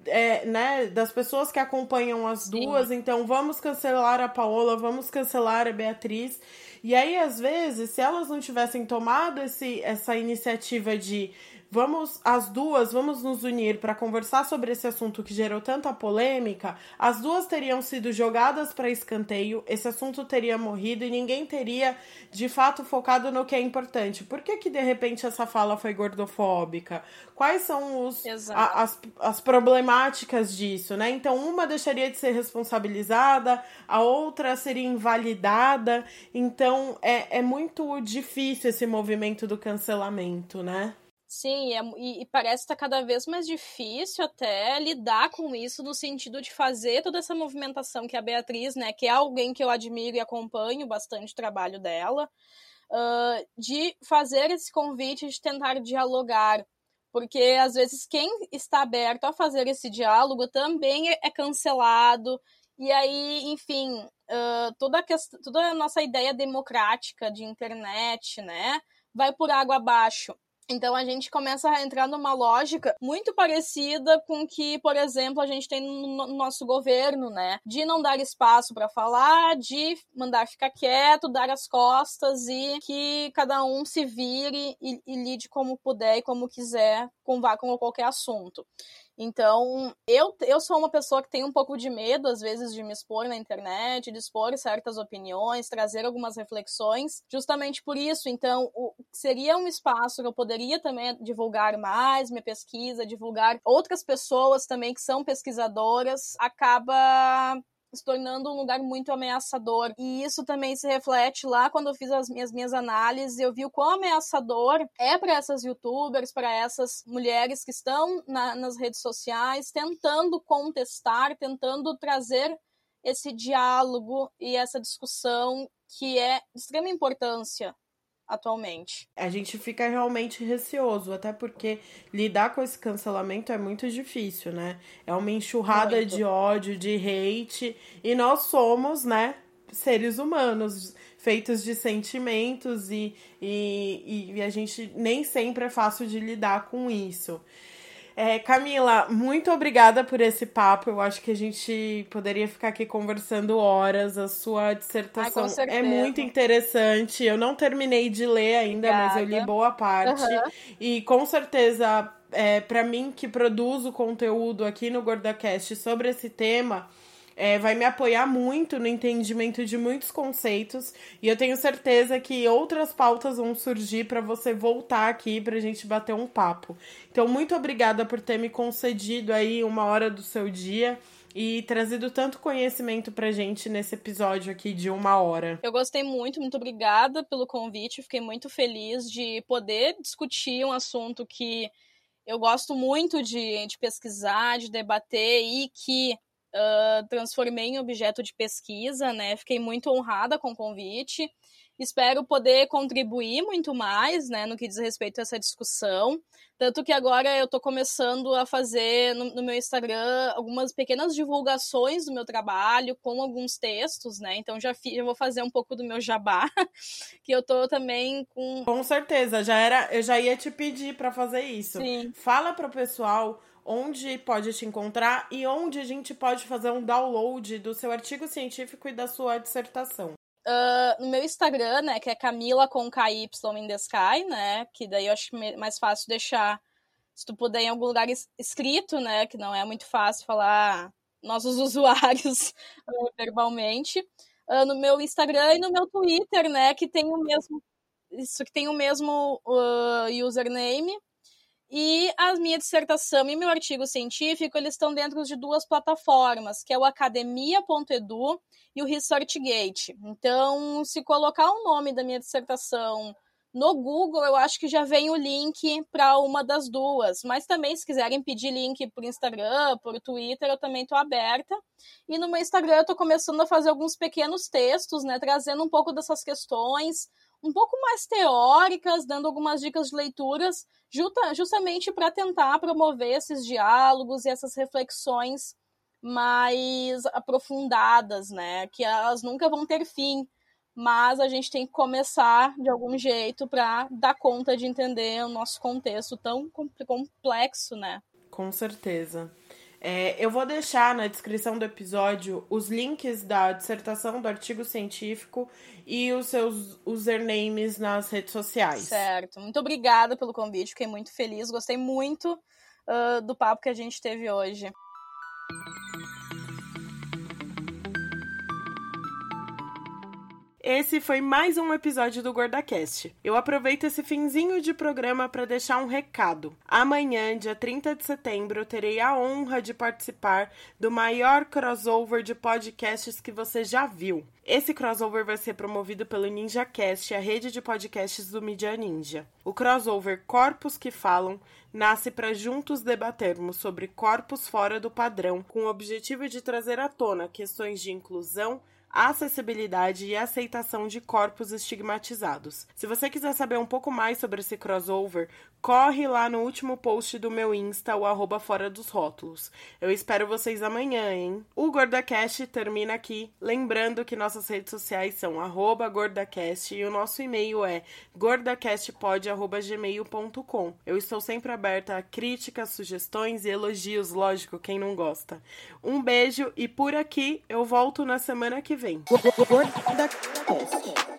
é, né, das pessoas que acompanham as duas, Sim. então vamos cancelar a Paola, vamos cancelar a Beatriz. E aí, às vezes, se elas não tivessem tomado esse, essa iniciativa de vamos as duas vamos nos unir para conversar sobre esse assunto que gerou tanta polêmica, as duas teriam sido jogadas para escanteio, esse assunto teria morrido e ninguém teria de fato focado no que é importante. Por que que de repente essa fala foi gordofóbica? Quais são os a, as, as problemáticas disso, né? Então uma deixaria de ser responsabilizada, a outra seria invalidada. Então é, é muito difícil esse movimento do cancelamento, né? Sim, é, e, e, parece estar tá cada vez mais difícil até lidar com isso no sentido de fazer toda essa movimentação que a Beatriz, né, que é alguém que eu admiro e acompanho bastante o trabalho dela, uh, de fazer esse convite de tentar dialogar. Porque às vezes quem está aberto a fazer esse diálogo também é, é cancelado. E aí, enfim, uh, toda, a questão, toda a nossa ideia democrática de internet, né, vai por água abaixo. Então a gente começa a entrar numa lógica muito parecida com que, por exemplo, a gente tem no nosso governo, né? De não dar espaço para falar, de mandar ficar quieto, dar as costas e que cada um se vire e, e lide como puder e como quiser com, com qualquer assunto. Então, eu, eu sou uma pessoa que tem um pouco de medo, às vezes, de me expor na internet, de expor certas opiniões, trazer algumas reflexões, justamente por isso. Então, o, seria um espaço que eu poderia também divulgar mais minha pesquisa, divulgar outras pessoas também que são pesquisadoras, acaba se tornando um lugar muito ameaçador. E isso também se reflete lá quando eu fiz as minhas, minhas análises, eu vi o quão ameaçador é para essas youtubers, para essas mulheres que estão na, nas redes sociais, tentando contestar, tentando trazer esse diálogo e essa discussão que é de extrema importância atualmente. A gente fica realmente receoso, até porque lidar com esse cancelamento é muito difícil, né? É uma enxurrada muito. de ódio, de hate, e nós somos, né, seres humanos feitos de sentimentos e, e, e a gente nem sempre é fácil de lidar com isso. É, Camila, muito obrigada por esse papo. Eu acho que a gente poderia ficar aqui conversando horas. A sua dissertação Ai, é muito interessante. Eu não terminei de ler ainda, obrigada. mas eu li boa parte. Uhum. E com certeza, é, para mim que produzo conteúdo aqui no GordaCast sobre esse tema é, vai me apoiar muito no entendimento de muitos conceitos e eu tenho certeza que outras pautas vão surgir para você voltar aqui para a gente bater um papo. Então, muito obrigada por ter me concedido aí uma hora do seu dia e trazido tanto conhecimento pra gente nesse episódio aqui de uma hora. Eu gostei muito, muito obrigada pelo convite, fiquei muito feliz de poder discutir um assunto que eu gosto muito de, de pesquisar, de debater e que uh, transformei em objeto de pesquisa, né? Fiquei muito honrada com o convite. Espero poder contribuir muito mais, né, no que diz respeito a essa discussão. Tanto que agora eu estou começando a fazer no, no, meu Instagram algumas pequenas divulgações do meu trabalho com alguns textos, né? Então já, fi, já vou fazer um pouco do meu jabá, que eu estou também com. Com certeza, já era, eu já ia te pedir para fazer isso. Sim. Fala para o pessoal onde pode te encontrar e onde a gente pode fazer um download do seu artigo científico e da sua dissertação. Uh, no meu Instagram, né, que é Camila com KY in the Sky, né, que daí eu acho mais fácil deixar, se tu puder, em algum lugar escrito, né, que não é muito fácil falar nossos usuários uh, verbalmente. Uh, no meu Instagram e no meu Twitter, né, que tem o mesmo, isso que tem o mesmo username, e a minha dissertação e meu artigo científico, eles estão dentro de duas plataformas, que é o academia.edu e o ResearchGate. Então, se colocar o nome da minha dissertação No Google, eu acho que já vem o link para uma das duas. Mas também, se quiserem pedir link por Instagram, por Twitter, eu também estou aberta. E no meu Instagram, eu estou começando a fazer alguns pequenos textos, né? Trazendo um pouco dessas questões, um pouco mais teóricas, dando algumas dicas de leituras, justamente para tentar promover esses diálogos e essas reflexões mais aprofundadas, né? Que elas nunca vão ter fim mas a gente tem que começar de algum jeito para dar conta de entender o nosso contexto tão complexo, né? Com certeza. É, eu vou deixar na descrição do episódio os links da dissertação do artigo científico e os seus usernames nas redes sociais. Certo. Muito obrigada pelo convite, fiquei muito feliz, gostei muito uh, do papo que a gente teve hoje. Esse foi mais um episódio do GordaCast. Eu aproveito esse finzinho de programa para deixar um recado. Amanhã, dia 30 de setembro, terei a honra de participar do maior crossover de podcasts que você já viu. Esse crossover vai ser promovido pelo NinjaCast, a rede de podcasts do Media Ninja. O crossover Corpos que Falam nasce para juntos debatermos sobre corpos fora do padrão, com o objetivo de trazer à tona questões de inclusão, acessibilidade e aceitação de corpos estigmatizados. Se você quiser saber um pouco mais sobre esse crossover, corre lá no último post do meu Insta, o arroba fora dos rótulos. Eu espero vocês amanhã, hein? O GordaCast termina aqui, lembrando que nossas redes sociais são arroba GordaCast e o nosso e-mail é gordacastpod.gmail.com. Eu estou sempre aberta a críticas, sugestões e elogios, lógico, quem não gosta. Um beijo e por aqui eu volto na semana que vem. Gorda Cast.